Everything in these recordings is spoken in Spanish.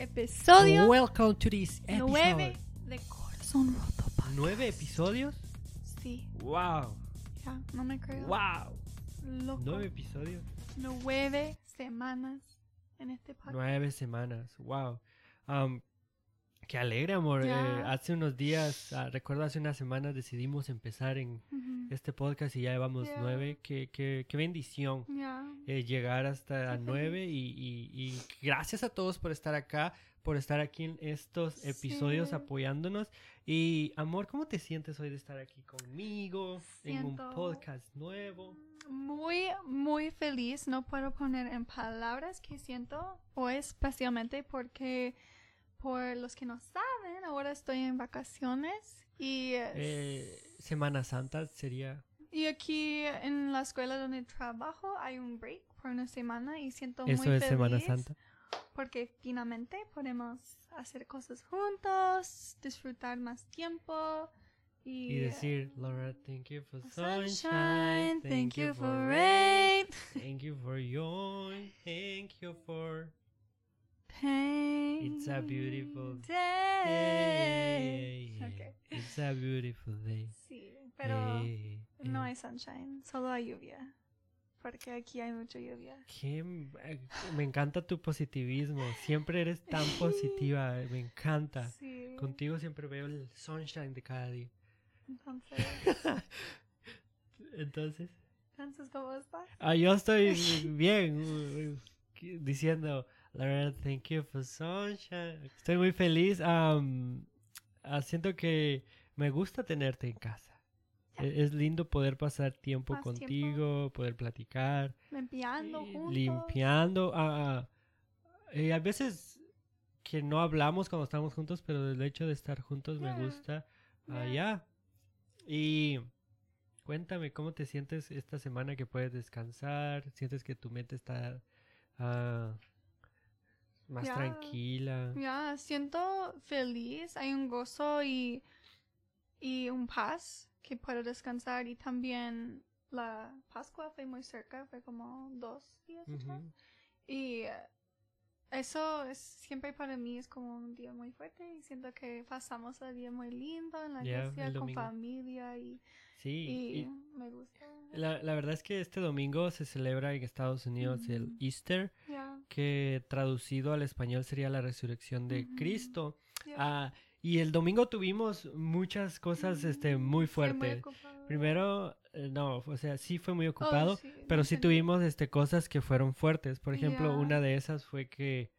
episodio Welcome to this episode. 9 de Corazón Roto Podcast. ¿Nueve episodios? Sí, Wow. ya, no me creo. Wow. Loco. Nueve episodios. Nueve semanas en este podcast. Nueve semanas. Wow. Um, qué alegre, amor. Eh, hace unos días, ah, recuerdo hace unas semanas decidimos empezar en este podcast y ya llevamos nueve. Qué, qué, qué bendición. Eh, llegar hasta nueve y, y- y gracias a todos por estar acá, por estar aquí en estos episodios Sí. apoyándonos. Y amor, ¿cómo te sientes hoy de estar aquí conmigo en un podcast nuevo? Muy, muy feliz. No puedo poner en palabras que siento hoy, especialmente porque, por los que no saben, ahora estoy en vacaciones y, Eh, Semana Santa sería... y aquí en la escuela donde trabajo hay un break por una semana y siento muy Eso feliz es Semana Santa. porque finalmente podemos hacer cosas juntos, disfrutar más tiempo y, Y decir, Laura, thank you for sunshine, sunshine, thank you for rain. thank you for joy, thank you for... It's a beautiful day. day. Ok. It's a beautiful day. Sí, pero Eh, no eh, hay sunshine, solo hay lluvia. Porque aquí hay mucha lluvia. qué eh, me encanta tu positivismo. Siempre eres tan positiva. Me encanta. Sí. Contigo siempre veo el sunshine de cada día. Entonces, Entonces, entonces ¿cómo estás? ah, yo estoy bien diciendo, la verdad, thank you for sunshine. Estoy muy feliz. ah, siento que me gusta tenerte en casa. E- Es lindo poder pasar tiempo Más contigo, poder platicar. Limpiando eh, juntos. limpiando. ah, ah, eh, hay veces que no hablamos cuando estamos juntos, pero el hecho de estar juntos me gusta. Ya. Y cuéntame, ¿cómo te sientes esta semana que puedes descansar? ¿Sientes que tu mente está más Ya. tranquila? Ya, siento feliz, hay un gozo y, y un paz que puedo descansar y también la Pascua fue muy cerca, fue como dos días atrás. Ujú. Y eh, eso es siempre para mí es como un día muy fuerte y siento que pasamos el día muy lindo en la Ya, iglesia el con familia y, Sí, y y me gusta. la, la verdad es que este domingo se celebra en Estados Unidos el Ujú. Easter. Que traducido al español sería la resurrección de. Cristo. Ah, y el domingo tuvimos muchas cosas este, muy Fue muy fuertes. Primero, eh, no, o sea, sí fue muy Oh, ocupado, sí, pero no sí entendí. tuvimos este, cosas que fueron fuertes. Por ejemplo, una de esas fue que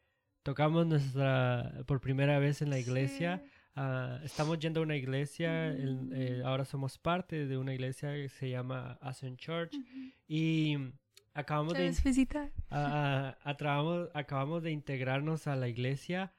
tocamos nuestra, por primera vez en la iglesia. Sí. Ah, estamos yendo a una iglesia, el- Mm. eh, ahora somos parte de una iglesia que se llama Ascent Church y acabamos de ¿Quieres visitar? Ah, atrabamos- acabamos de integrarnos a la iglesia,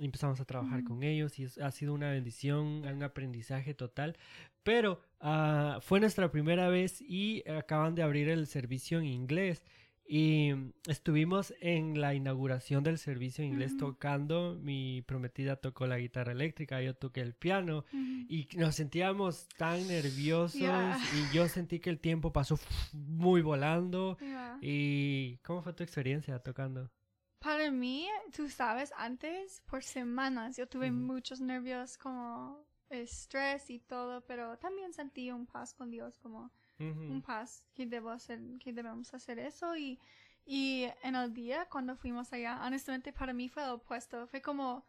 empezamos a trabajar con ellos y es- ha sido una bendición, un aprendizaje total. Pero ah, fue nuestra primera vez y acaban de abrir el servicio en inglés. Y estuvimos en la inauguración del servicio inglés tocando. Mi prometida tocó la guitarra eléctrica, yo toqué el piano. Y nos sentíamos tan nerviosos y yo sentí que el tiempo pasó muy volando. ¿Y cómo fue tu experiencia tocando? Para mí, tú sabes, antes, por semanas, yo tuve muchos nervios, como estrés y todo, pero también sentí un paz con Dios, como un paz que debo hacer, que debemos hacer eso y, y en el día cuando fuimos allá, honestamente para mí fue lo opuesto, fue como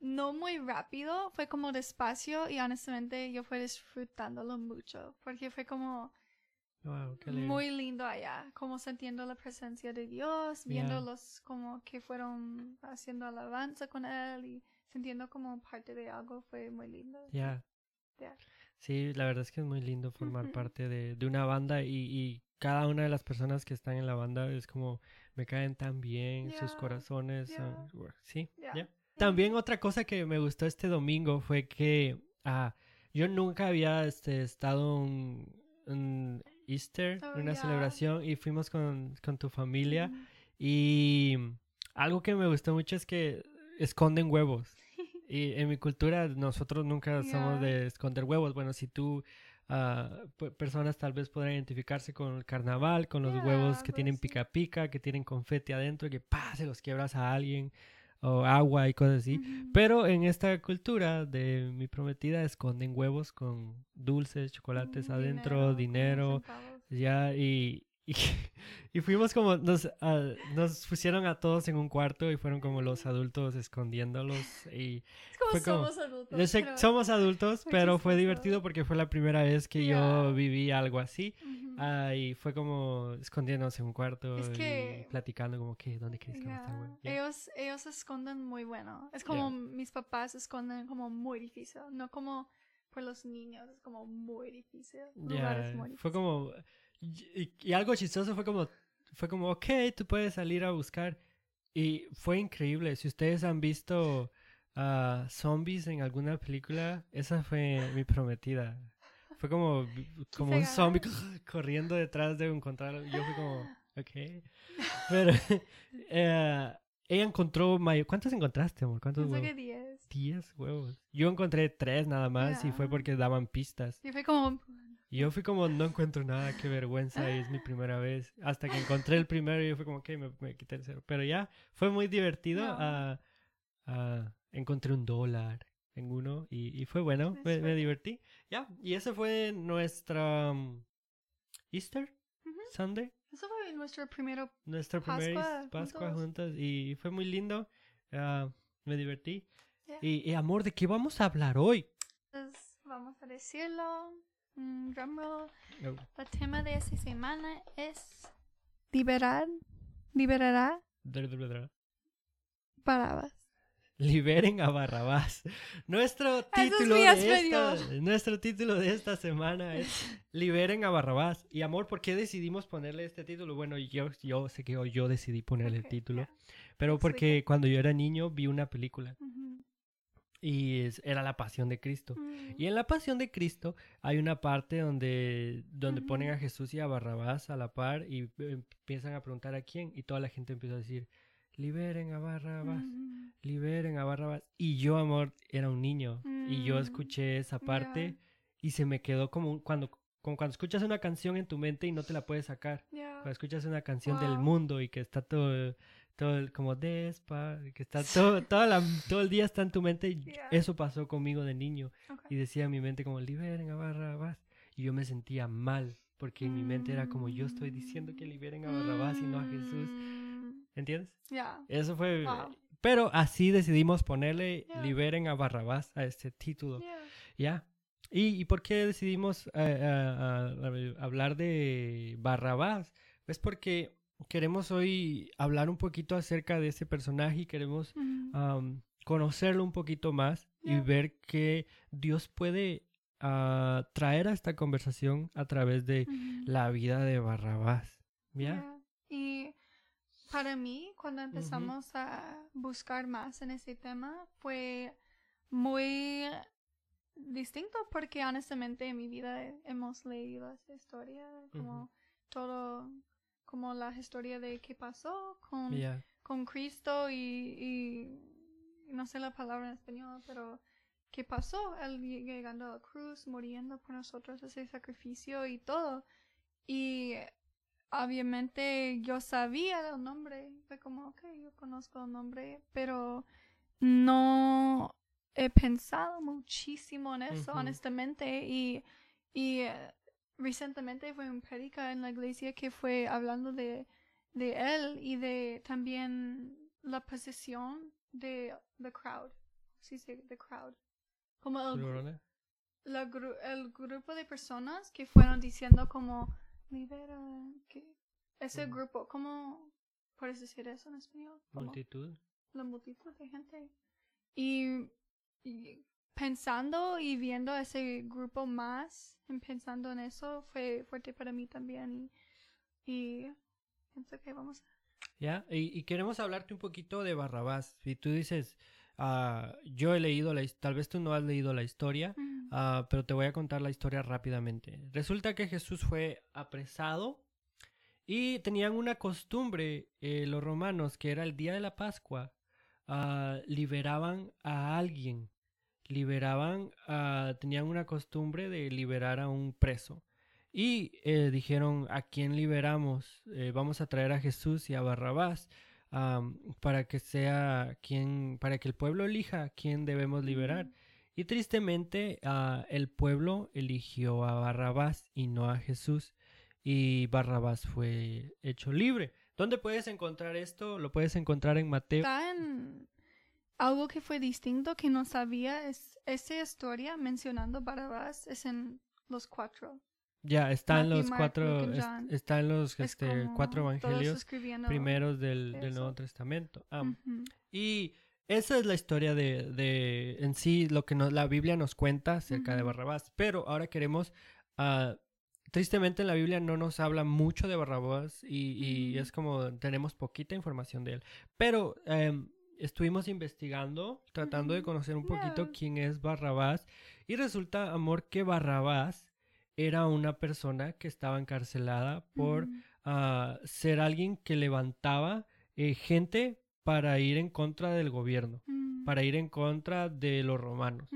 no muy rápido, fue como despacio y honestamente yo fui disfrutándolo mucho, porque fue como Wow, muy lindo allá, como sintiendo la presencia de Dios, viendo los como que fueron haciendo alabanza con él y sintiendo como parte de algo fue muy lindo. Ya. Ya. Sí, la verdad es que es muy lindo formar parte de, de una banda y, y cada una de las personas que están en la banda es como me caen tan bien, sus corazones son- sí, Ya. ya. También otra cosa que me gustó este domingo fue que ah, yo nunca había este, estado un, un Easter, Oh, una celebración y fuimos con, con tu familia Ujú. y algo que me gustó mucho es que esconden huevos. Y en mi cultura nosotros nunca somos de esconder huevos. Bueno, si tú, pe- personas tal vez podrán identificarse con el carnaval, con los huevos que algo tienen pica pica, que tienen confeti adentro, que pa, se los quiebras a alguien. o agua y cosas así. Pero en esta cultura de mi prometida esconden huevos con dulces, chocolates Mm, adentro, dinero, ya, y, y, y fuimos como, nos, ah, nos pusieron a todos en un cuarto y fueron como los adultos escondiéndolos y Es como fue como- somos adultos. yo sé pero- somos adultos, pero fue divertido porque fue la primera vez que Ya. yo viví algo así. Ujú. Ah, y fue como escondiéndonos en un cuarto Es y que- platicando como que, ¿dónde crees que va a estar? Ya, Ya. Ellos, ellos se esconden muy bueno. Es como mis papás se esconden como muy difícil. No como por los niños, es como muy difícil. Muy fue difíciles. como y, y algo chistoso fue como fue como ok tú puedes salir a buscar y fue increíble si ustedes han visto ah, zombies en alguna película esa fue mi prometida fue como como un zombie corriendo detrás de encontrar yo fui como ok pero eh, ella encontró ¿cuántos encontraste amor? ¿cuántos Pensé huevos? que 10. 10 huevos yo encontré tres nada más y fue porque daban pistas Y fue como. Y yo fui como, no encuentro nada, qué vergüenza, y es mi primera vez. Hasta que encontré el primero y yo fui como, ok, me, me quité el cero. Pero ya, fue muy divertido. No. ah, ah, encontré un dólar en uno y, y fue bueno, me, divertí. Ya, y ese fue nuestra um, Easter. Sunday, Eso fue nuestro primero. nuestra primera Pascua is- Pascua juntos. juntas y fue muy lindo. ah, me divertí. Y, y amor, ¿de qué vamos a hablar hoy? Entonces, vamos a decirlo. Mm, drumroll. Oh, El tema de esta semana es. Liberar. Liberará. Barabas. Liberen a Barrabás. Nuestro es título, de esta, nuestro título de esta semana es Liberen a Barrabás. Y amor, ¿por qué decidimos ponerle este título? Bueno, yo, yo sé que yo, yo decidí ponerle el título, pero porque cuando yo era niño vi una película. Y es- era La Pasión de Cristo. Mm. Y en la Pasión de Cristo hay una parte donde, donde ponen a. Jesús y a Barrabás a la par y eh, empiezan a preguntar a quién y toda la gente empieza a decir, liberen a Barrabás Ujú. liberen a Barrabás. Y yo, amor, era un niño. Y yo Mm, escuché esa parte y se me quedó como un- cuando, como cuando escuchas una canción en tu mente y no te la puedes sacar. Ya. Cuando escuchas una canción del mundo y que está todo, todo el- como despa, que está todo, toda la- todo el día está en tu mente. y Ya. Eso pasó conmigo de niño. Ok. Y decía en mi mente como, liberen a Barrabás. Y yo me sentía mal. Porque en mi mente era como, yo estoy diciendo que liberen a Barrabás y no a Jesús. Mm, ¿Entiendes? Ya. Eso fue. Wow. Pero así decidimos ponerle Ya. Liberen a Barrabás a este título. Ya. ¿Y, y por qué decidimos a- a- a- hablar de Barrabás? Es porque queremos hoy hablar un poquito acerca de ese personaje y queremos conocerlo un poquito más y ver que Dios puede ah, traer a esta conversación a través de la vida de Barrabás. ¿Ya? Y para mí, cuando empezamos a buscar más en ese tema, fue muy distinto porque honestamente en mi vida he- hemos leído esa historia, como todo, como la historia de qué pasó con, Ya. con Cristo y, y no sé la palabra en español, pero qué pasó, él lle- llegando a la cruz, muriendo por nosotros, ese sacrificio y todo. Y obviamente yo sabía el nombre, fue como, ok, yo conozco el nombre, pero no he pensado muchísimo en eso, Ujú. honestamente, y, y eh, recientemente fue un predica en la iglesia que fue hablando de, de él y de también la posesión de the crowd, sí, sí, the crowd, como el, la gru- el grupo de personas que fueron diciendo como libera que ese Ujú. grupo cómo puedes decir eso en español Multitud. la multitud de gente. Y, y pensando y viendo ese grupo más y pensando en eso fue fuerte para mí también y, y pienso que vamos a ¿Ya? Y, y queremos hablarte un poquito de Barrabás. Si tú dices, ah, yo he leído la tal vez tú no has leído la historia, Mm, ah, pero te voy a contar la historia rápidamente. Resulta que Jesús fue apresado y tenían una costumbre, eh, los romanos, que era el día de la Pascua, ah, liberaban a alguien, liberaban, a- tenían una costumbre de liberar a un preso. Y eh, dijeron, ¿a quién liberamos? Eh, vamos a traer a Jesús y a Barrabás. para que sea quien, para que el pueblo elija a quién debemos liberar. Y tristemente, ah, el pueblo eligió a Barrabás y no a Jesús. Y Barrabás fue hecho libre. ¿Dónde puedes encontrar esto? Lo puedes encontrar en Mateo. Está en algo que fue distinto que no sabía es esa historia mencionando Barabás es en los cuatro. Ya, está en los Mark, cuatro, es- está en los Es este, cuatro evangelios primeros del. Nuevo Testamento. Ah. Y esa es la historia de, de en sí, lo que nos, la Biblia nos cuenta acerca de. Barrabás. Pero ahora queremos, ah, tristemente en la Biblia no nos habla mucho de Barrabás y, y es como tenemos poquita información de él. Pero em, estuvimos investigando, tratando de conocer un poquito quién es Barrabás y resulta, amor, que Barrabás era una persona que estaba encarcelada por Ujú. a ser alguien que levantaba eh, gente para ir en contra del gobierno, Ujú. para ir en contra de los romanos.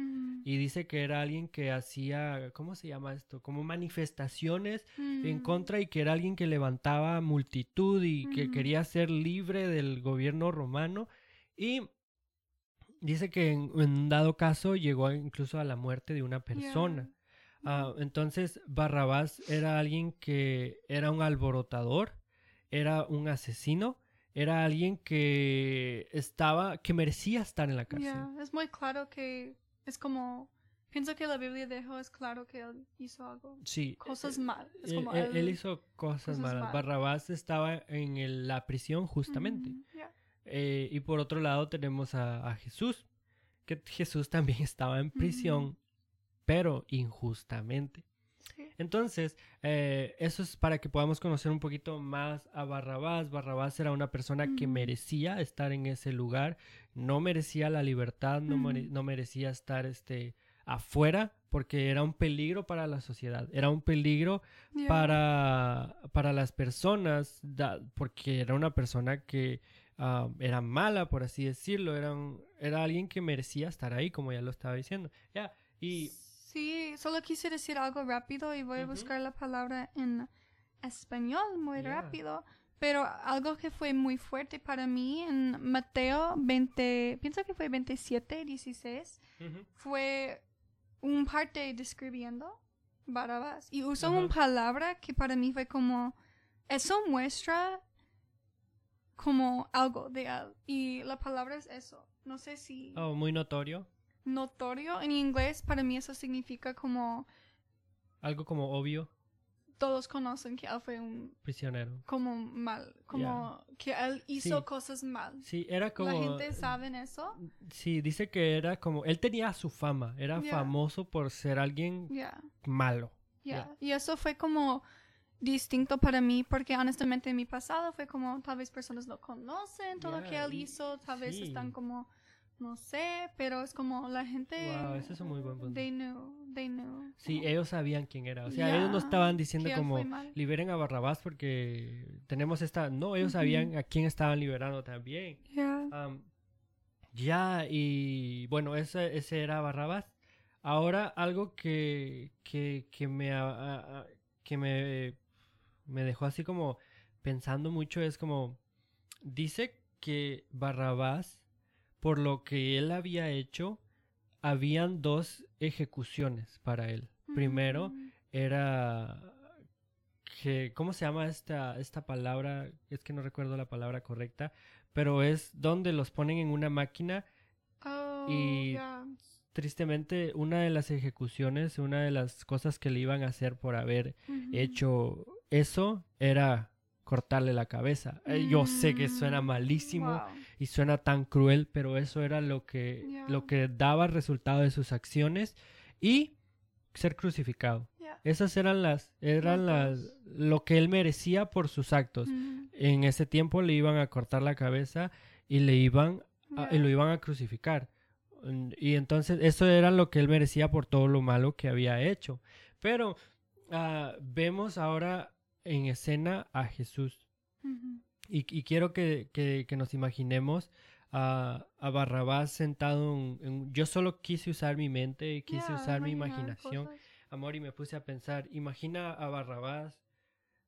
Y dice que era alguien que hacía, ¿cómo se llama esto? Como manifestaciones en Ujú. contra y que era alguien que levantaba multitud y que quería ser libre del gobierno romano. Y dice que en, un dado caso llegó incluso a la muerte de una persona. Ah, entonces Barrabás era alguien que era un alborotador, era un asesino, era alguien que estaba, que merecía estar en la cárcel. Yeah, Es muy claro que es como pienso que la Biblia dejó es claro que él hizo algo Sí. cosas eh, mal. Es él, él- él hizo cosas, cosas malas. mal. Barrabás estaba en el- la prisión justamente. Ujú, yeah. Eh, y por otro lado tenemos a, a Jesús, que Jesús también estaba en prisión, pero injustamente. Sí. Entonces, eh, eso es para que podamos conocer un poquito más a Barrabás. Barrabás era una persona que merecía estar en ese lugar, no merecía la libertad, no, mere- no merecía estar este, afuera, porque era un peligro para la sociedad, era un peligro Yeah. para, para las personas, da- porque era una persona que ah, era mala, por así decirlo, era, un- era alguien que merecía estar ahí, como ya lo estaba diciendo. Ya, y... Sí, solo quise decir algo rápido y voy a buscar la palabra en español muy Yeah. rápido. Pero algo que fue muy fuerte para mí en Mateo 20, pienso que fue 27, 16, Ujú. fue un parte describiendo Barabás. Y usó una palabra que para mí fue como, eso muestra como algo de él. Y la palabra es eso. No sé si Oh, muy notorio. notorio en inglés, para mí eso significa como Algo como obvio, todos conocen que él fue un prisionero. como mal, como que él hizo Sí. cosas mal. Sí, era como... La gente sabe eso. Sí, dice que era como... Él tenía su fama, era Yeah. famoso por ser alguien Yeah, malo. yeah. Y eso fue como distinto para mí porque honestamente en mi pasado fue como tal vez personas no conocen todo lo que Yeah, él hizo, tal vez sí. están como no sé, pero es como la gente Wow, ese es un muy buen punto. They knew, they knew. Sí, como ellos sabían quién era. O sea, Yeah, ellos no estaban diciendo como liberen a Barrabás porque tenemos esta... No, ellos sabían a quién estaban liberando también. Yeah. Am, ya, y bueno, ese, ese era Barrabás. Ahora, algo que, que, que me, a- a- que me, me dejó así como pensando mucho es como, dice que Barrabás, por lo que él había hecho, habían dos ejecuciones para él. Primero, Mm. era que ¿cómo se llama esta esta palabra? Es que no recuerdo la palabra correcta, pero es donde los ponen en una máquina. Oh, y- yeah. Tristemente, una de las ejecuciones, una de las cosas que le iban a hacer por haber hecho eso era cortarle la cabeza. Eh, Yo sé que suena Mm, malísimo wow. y suena tan cruel, pero eso era lo que lo que daba resultado de sus acciones y ser crucificado. Yeah. Esas eran las, eran Las lo que él merecía por sus actos. Ujú. En ese tiempo le iban a cortar la cabeza y le iban, a- y lo iban a crucificar. Mm, Y entonces eso era lo que él merecía por todo lo malo que había hecho. Pero ah, vemos ahora en escena a Jesús. Y, y quiero que, que- que nos imaginemos a, a Barrabás sentado en, en- Yo solo quise usar mi mente, quise Yeah, usar mi imaginación cosas. amor y me puse a pensar, imagina a Barrabás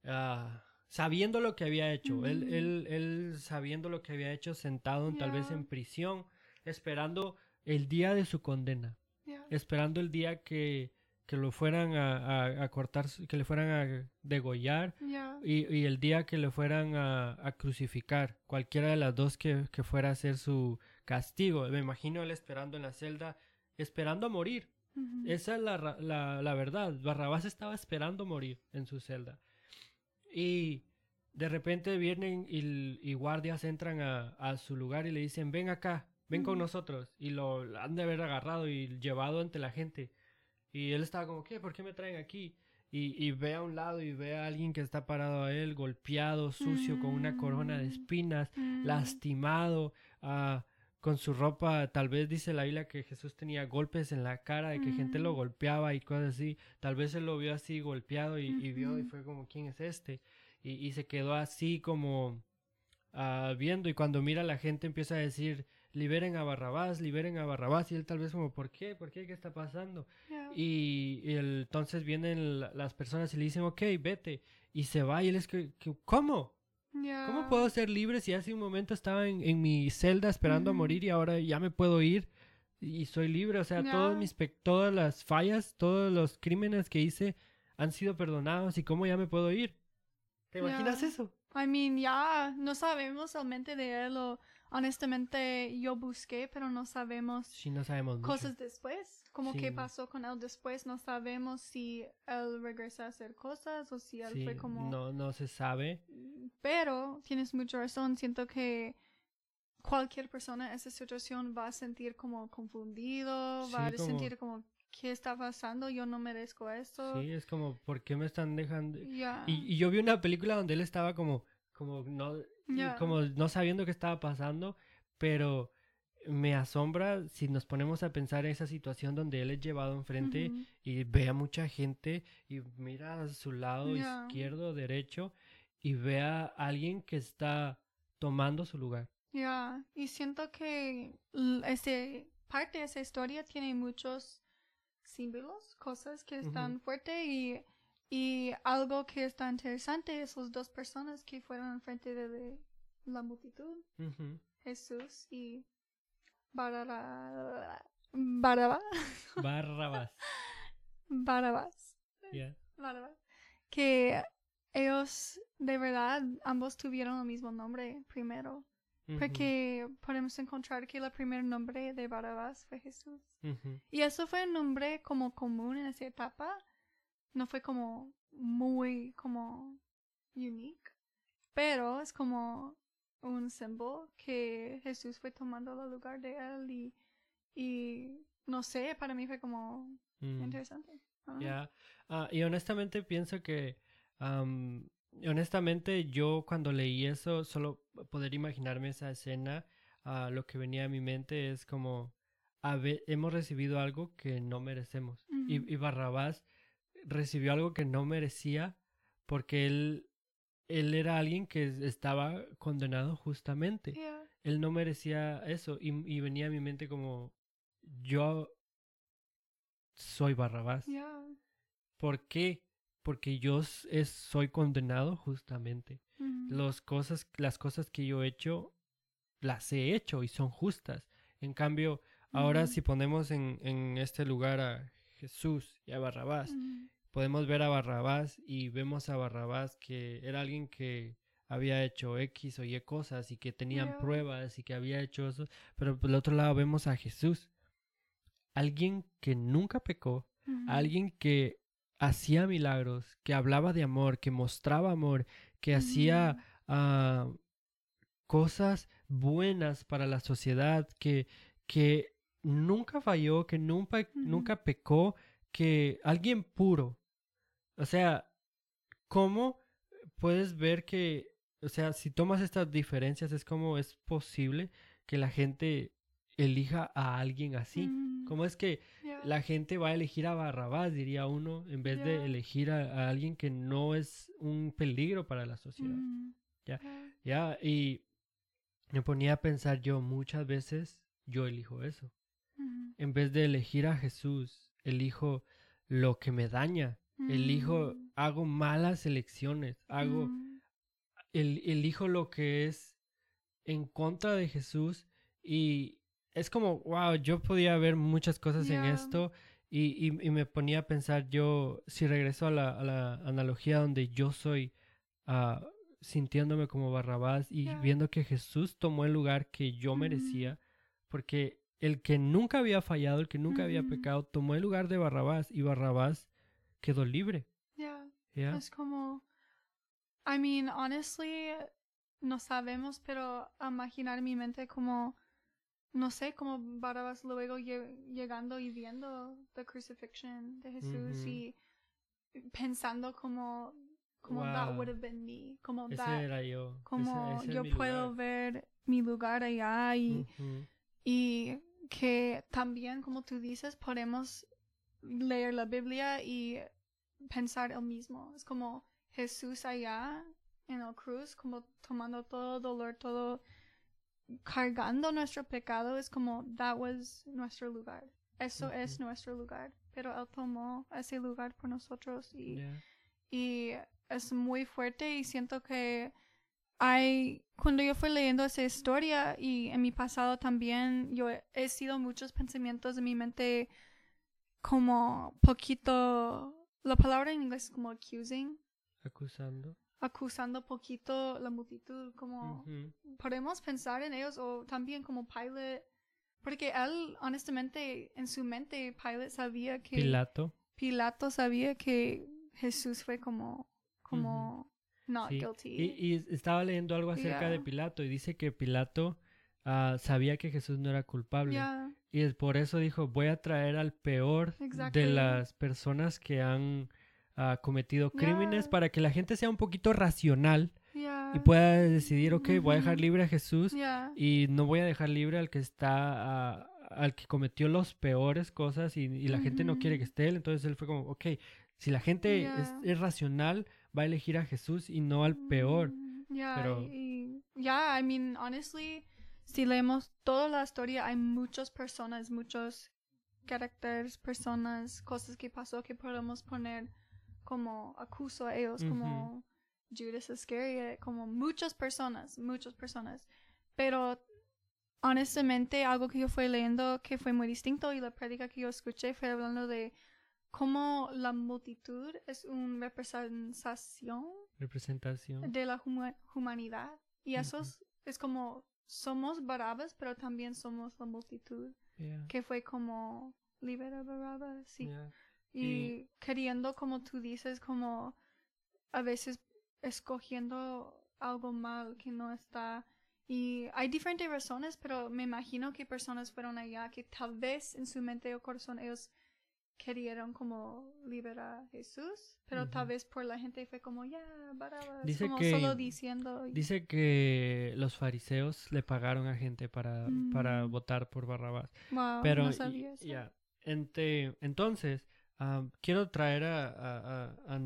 ah, sabiendo lo que había hecho, él, él, él sabiendo lo que había hecho, sentado en- tal vez en prisión, esperando el día de su condena, Yeah. esperando el día que, que lo fueran a, a- a cortar, que le fueran a degollar Yeah. y, y el día que le fueran a, a crucificar, cualquiera de las dos que, que fuera a ser su castigo. Me imagino él esperando en la celda, esperando a morir. Esa es la, la, la verdad. Barrabás estaba esperando morir en su celda. Y de repente vienen y, guardias entran a, a su lugar y le dicen, ven acá, ven con nosotros. Y lo han de haber agarrado y llevado ante la gente. Y él estaba como, ¿qué? ¿Por qué me traen aquí? Y, y ve a un lado y ve a alguien que está parado a él, golpeado, sucio, con una corona de espinas, Mm. lastimado, ah, con su ropa, tal vez dice la Biblia que Jesús tenía golpes en la cara y que gente lo Mm. golpeaba y cosas así. Tal vez él lo vio así golpeado y, y vio y fue como, ¿quién es este? Y, y se quedó así como ah, viendo y cuando mira a la gente empieza a decir, liberen a Barrabás, liberen a Barrabás y él tal vez como, ¿por qué? ¿Por qué? ¿Qué está pasando? Yeah. Y, y el- entonces vienen la- las personas y le dicen, ok, vete. Y se va y él es que, que, ¿cómo? ¿Cómo Yeah. puedo ser libre si hace un momento estaba en, en mi celda esperando a morir y ahora ya me puedo ir y soy libre? O sea, todos Ya. mis pe- todas las fallas, todos los crímenes que hice han sido perdonados y cómo ya me puedo ir. ¿Te imaginas eso? I mean, ya no sabemos realmente de él o honestamente yo busqué, pero no sabemos Sí, no sabemos mucho. cosas después. Como Sí. qué pasó con él después, no sabemos si él regresa a hacer cosas o si él Sí, fue como... no, no se sabe. Pero tienes mucha razón, siento que cualquier persona en esa situación va a sentir como confundido, va a como- sentir como, ¿qué está pasando? Yo no merezco esto. Sí, es como, ¿por qué me están dejando? Y yo vi una película donde él estaba como, como no, como no sabiendo qué estaba pasando, pero me asombra si nos ponemos a pensar en esa situación donde él es llevado enfrente y ve a mucha gente y mira a su lado izquierdo, derecho y ve a alguien que está tomando su lugar. Ya, y siento que ese parte de esa historia tiene muchos símbolos, cosas que están fuertes y, y algo que está interesante es las dos personas que fueron enfrente de, la multitud. Jesús y Barara- Barabás, Barrabás. Barabás. Barabás, que ellos de verdad ambos tuvieron el mismo nombre primero. Porque podemos encontrar que el primer nombre de Barabás fue Jesús. Y eso fue un nombre como común en esa etapa. No fue como muy como unique. Pero es como un símbolo que Jesús fue tomando el lugar de él y, y no sé, para mí fue como Mm. interesante. Know. Ya, ah, y honestamente pienso que, am, honestamente yo cuando leí eso, solo poder imaginarme esa escena, ah, lo que venía a mi mente es como, a hemos recibido algo que no merecemos. Y, y Barrabás recibió algo que no merecía porque él, él era alguien que estaba condenado justamente. Yeah. Él no merecía eso y, y venía a mi mente como, yo soy Barrabás. Yeah. ¿Por qué? Porque yo es, soy condenado justamente. Los cosas, las cosas que yo he hecho, las he hecho y son justas. En cambio, ahora si ponemos en, en este lugar a Jesús y a Barrabás, podemos ver a Barrabás y vemos a Barrabás que era alguien que había hecho X o Y cosas y que tenían pruebas y que había hecho eso, pero por el otro lado vemos a Jesús, alguien que nunca pecó, alguien que hacía milagros, que hablaba de amor, que mostraba amor, que hacía ah, cosas buenas para la sociedad, que, que nunca falló, que nunca, nunca pecó, que alguien puro. O sea, ¿cómo puedes ver que, o sea, si tomas estas diferencias, es como es posible que la gente elija a alguien así? ¿Cómo es que Yeah. la gente va a elegir a Barrabás, diría uno, en vez de elegir a, a alguien que no es un peligro para la sociedad. Ujú. Ya. Yeah. Ya, y me ponía a pensar yo muchas veces, yo elijo eso. En vez de elegir a Jesús, elijo lo que me daña. Elijo, Mm. hago malas elecciones, hago, Mm. el, elijo lo que es en contra de Jesús y es como, wow, yo podía ver muchas cosas en esto y, y, y me ponía a pensar yo, si regreso a la, a la analogía donde yo soy ah, sintiéndome como Barrabás y Yeah. viendo que Jesús tomó el lugar que yo merecía, porque el que nunca había fallado, el que nunca había pecado, tomó el lugar de Barrabás y Barrabás quedó libre. Yeah. Es como, I mean, honestly, no sabemos, pero imaginar mi mente como, no sé, como Barabas luego lle- llegando y viendo the crucifixion de Jesús y pensando como, como that Wow. would have been me, como Ese that, era yo. como ese yo puedo lugar. ver mi lugar allá y, y que también, como tú dices, podemos leer la Biblia y pensar el mismo. Es como Jesús allá en el cruz, como tomando todo dolor, todo cargando nuestro pecado. Es como, that was nuestro lugar. Eso es nuestro lugar. Pero Él tomó ese lugar por nosotros y y es muy fuerte y siento que hay cuando yo fui leyendo esa historia y en mi pasado también yo he, he sido muchos pensamientos en mi mente como poquito la palabra en inglés es como accusing Acusando. acusando poquito la multitud como Ujú. podemos pensar en ellos o también como Pilate porque él honestamente en su mente Pilate sabía que Pilato. Pilato sabía que Jesús fue como, como not sí. guilty. Y, y estaba leyendo algo acerca de. Pilato y dice que Pilato ah, sabía que Jesús no era culpable. Yeah, Y es por eso dijo, voy a traer al peor Exactly. de las personas que han ah, cometido crímenes Yeah. para que la gente sea un poquito racional y pueda decidir, ok, voy a dejar Ujú. libre a Jesús y no voy a dejar libre al que está, ah, al que cometió las peores cosas y, y la gente no quiere que Ujú. esté él. Entonces él fue como, ok, si la gente es racional, va a elegir a Jesús y no al peor. Mm, yeah, pero- y- yeah, I mean, honestly, si leemos toda la historia, hay muchas personas, muchos caracteres, personas, cosas que pasó que podemos poner como acuso a ellos, como Judas Iscariot, como muchas personas, muchas personas. Pero honestamente, algo que yo fui leyendo que fue muy distinto y la prédica que yo escuché fue hablando de cómo la multitud es una representación Representación. de la huma- humanidad. Y eso es, es como somos Barabas, pero también somos la multitud, Yeah, que fue como libera Barabas, sí. yeah. Y, Y- queriendo, como tú dices, como a veces escogiendo algo mal que no está. Y hay diferentes razones, pero me imagino que personas fueron allá que tal vez en su mente o corazón ellos querían como liberar a Jesús, pero tal vez por la gente fue como, ya, Barabas, Dice como que- solo diciendo. y- Dice que los fariseos le pagaron a gente para, para Mm. votar por Barrabás. wow, Pero, no sabía eso. ente- entonces, quiero traer a, a-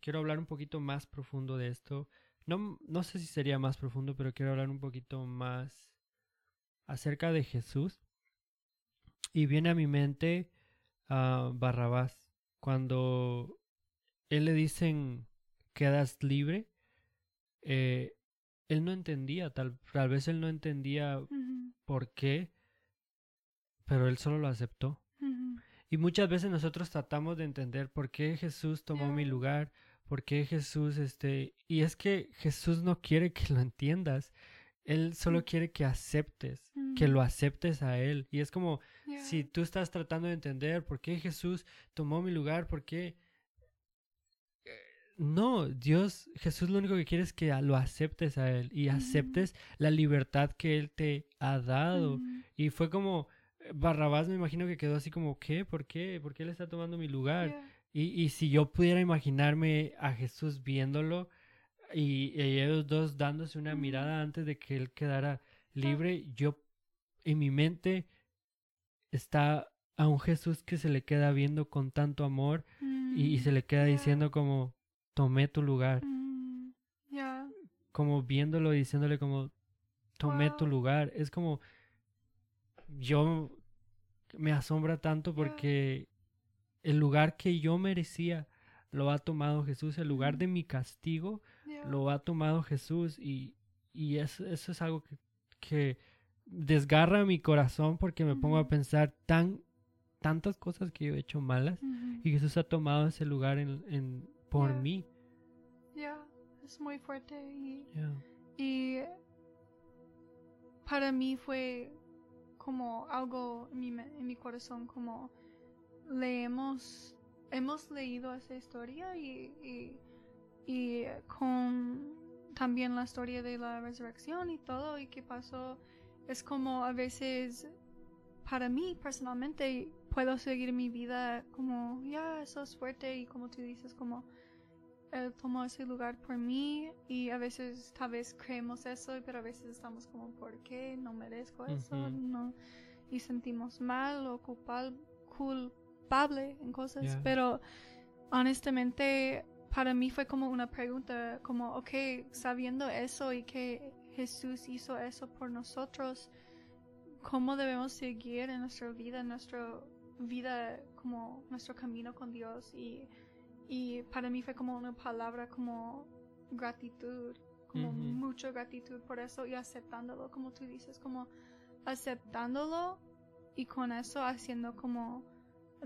quiero hablar un poquito más profundo de esto. No, no sé si sería más profundo, pero quiero hablar un poquito más acerca de Jesús. Y viene a mi mente ah, Barrabás. Cuando él le dicen quedas libre, eh, él no entendía, tal, tal vez él no entendía por qué, pero él solo lo aceptó. Y muchas veces nosotros tratamos de entender por qué Jesús tomó mi lugar, por qué Jesús, este, y es que Jesús no quiere que lo entiendas, Él solo Mm. quiere que aceptes, que Mm. lo aceptes a Él. Y es como yeah, si tú estás tratando de entender por qué Jesús tomó mi lugar, por qué... eh, No, Dios, Jesús lo único que quiere es que lo aceptes a Él y aceptes la libertad que Él te ha dado. ujú, Y fue como, eh, Barrabás me imagino que quedó así como, ¿qué? ¿Por qué? ¿Por qué él está tomando mi lugar? yeah, Y, y si yo pudiera imaginarme a Jesús viéndolo y, y ellos dos dándose una mirada antes de que él quedara libre, yo en mi mente está a un Jesús que se le queda viendo con tanto amor y, y se le queda Mm, yeah, diciendo como, tomé tu lugar, mm, yeah, como viéndolo y diciéndole como, tomé tu lugar. Es como, yo me asombra tanto Yeah. porque el lugar que yo merecía lo ha tomado Jesús, el lugar de mi castigo lo ha tomado Jesús y, y eso, eso es algo que, que desgarra mi corazón porque me pongo a pensar tan tantas cosas que yo he hecho malas y Jesús ha tomado ese lugar en, en- por Yeah. mí. Ya, es muy fuerte y, Yeah. y para mí fue como algo en mi, en mi corazón, como leemos, hemos leído esa historia y, y, y con también la historia de la resurrección y todo y qué pasó, es como a veces para mí personalmente puedo seguir mi vida como, ya, eso es fuerte y como tú dices, como él tomó ese lugar por mí y a veces tal vez creemos eso, pero a veces estamos como, ¿por qué? No merezco eso, no. Y sentimos mal o culpable en cosas, Yeah. pero honestamente para mí fue como una pregunta, como, ok, sabiendo eso y que Jesús hizo eso por nosotros, ¿cómo debemos seguir en nuestra vida, en nuestra vida, como nuestro camino con Dios? Y, y para mí fue como una palabra como gratitud, como Ujú. mucha gratitud por eso y aceptándolo, como tú dices, como aceptándolo y con eso haciendo como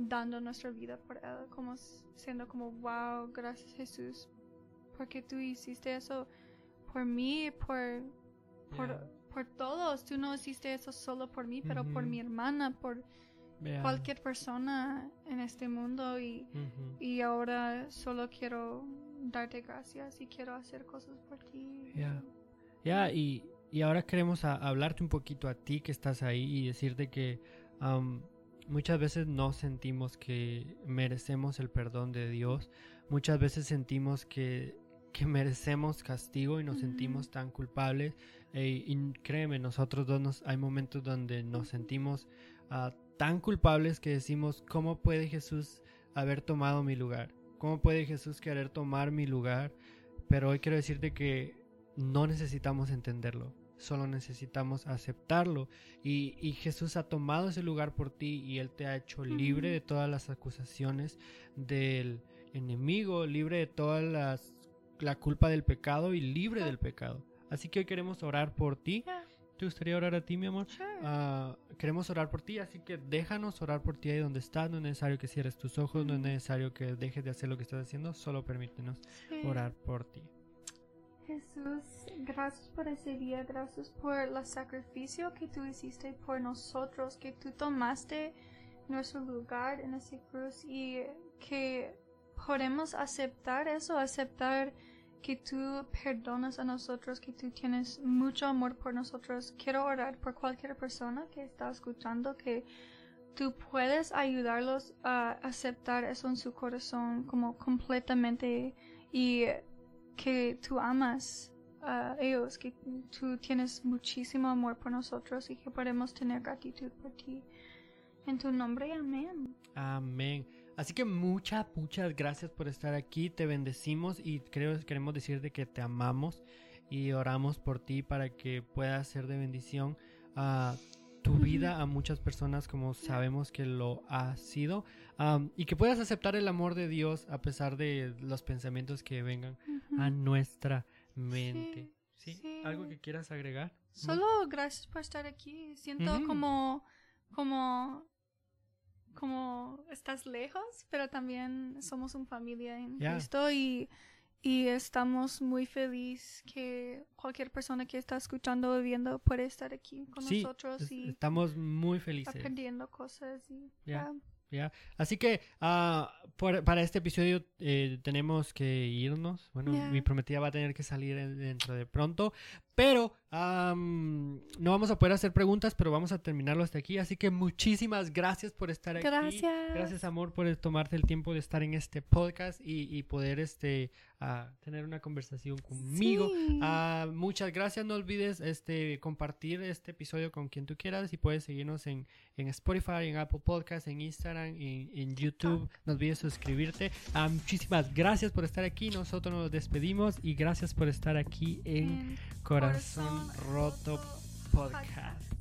dando nuestra vida por él, como s- siendo como wow, gracias Jesús, porque tú hiciste eso por mí, por por, Yeah. por todos. Tú no hiciste eso solo por mí, pero por Ujú. mi hermana, por Yeah. cualquier persona en este mundo y, Ujú. y ahora solo quiero darte gracias y quiero hacer cosas por ti. Ya. Ya, y, y ahora queremos a- hablarte un poquito a ti que estás ahí y decirte que am, muchas veces no sentimos que merecemos el perdón de Dios. Muchas veces sentimos que, que merecemos castigo y nos sentimos tan culpables. Eh, y créeme, nosotros dos nos, hay momentos donde nos sentimos ah, tan culpables que decimos, ¿cómo puede Jesús haber tomado mi lugar? ¿Cómo puede Jesús querer tomar mi lugar? Pero hoy quiero decirte que no necesitamos entenderlo, solo necesitamos aceptarlo. Y, y Jesús ha tomado ese lugar por ti y Él te ha hecho libre de todas las acusaciones del enemigo, libre de toda las, la culpa del pecado y libre del pecado. Así que hoy queremos orar por ti. ¿Te gustaría orar a ti, mi amor? Ah, queremos orar por ti, así que déjanos orar por ti ahí donde estás. No es necesario que cierres tus ojos, no es necesario que dejes de hacer lo que estás haciendo, solo permítenos orar por ti. Jesús, gracias por ese día, gracias por el sacrificio que tú hiciste por nosotros, que tú tomaste nuestro lugar en ese cruz y que podemos aceptar eso, aceptar que tú perdonas a nosotros, que tú tienes mucho amor por nosotros. Quiero orar por cualquier persona que está escuchando, que tú puedes ayudarlos a aceptar eso en su corazón como completamente y que tú amas a ellos, que tú tienes muchísimo amor por nosotros y que podemos tener gratitud por ti. En tu nombre, amén. Amén. Así que muchas, muchas gracias por estar aquí. Te bendecimos y creo, queremos decirte que te amamos y oramos por ti para que puedas ser de bendición a tu vida, a muchas personas como sabemos que lo ha sido. Am, y que puedas aceptar el amor de Dios a pesar de los pensamientos que vengan a nuestra mente. ¿Sí? sí. ¿Algo que quieras agregar? Solo gracias por estar aquí. Siento como, como, como estás lejos, pero también somos una familia en. Cristo y, y estamos muy felices que cualquier persona que está escuchando o viendo puede estar aquí con Sí, nosotros y estamos muy felices. aprendiendo cosas y. ¿ya? Así que por- para este episodio eh, tenemos que irnos. Bueno, mi prometida va a tener que salir en- dentro de pronto. Pero no vamos a poder hacer preguntas, pero vamos a terminarlo hasta aquí. Así que muchísimas gracias por estar aquí. Gracias. Gracias, amor, por tomarte el tiempo de estar en este podcast y, y poder este, ah, tener una conversación conmigo. Sí. Ah, muchas gracias. No olvides este, compartir este episodio con quien tú quieras y puedes seguirnos en, en Spotify, en Apple Podcasts, en Instagram, en, en YouTube. No olvides suscribirte. Ah, muchísimas gracias por estar aquí. Nosotros nos despedimos y gracias por estar aquí en En Corazón Corazón Roto Podcast.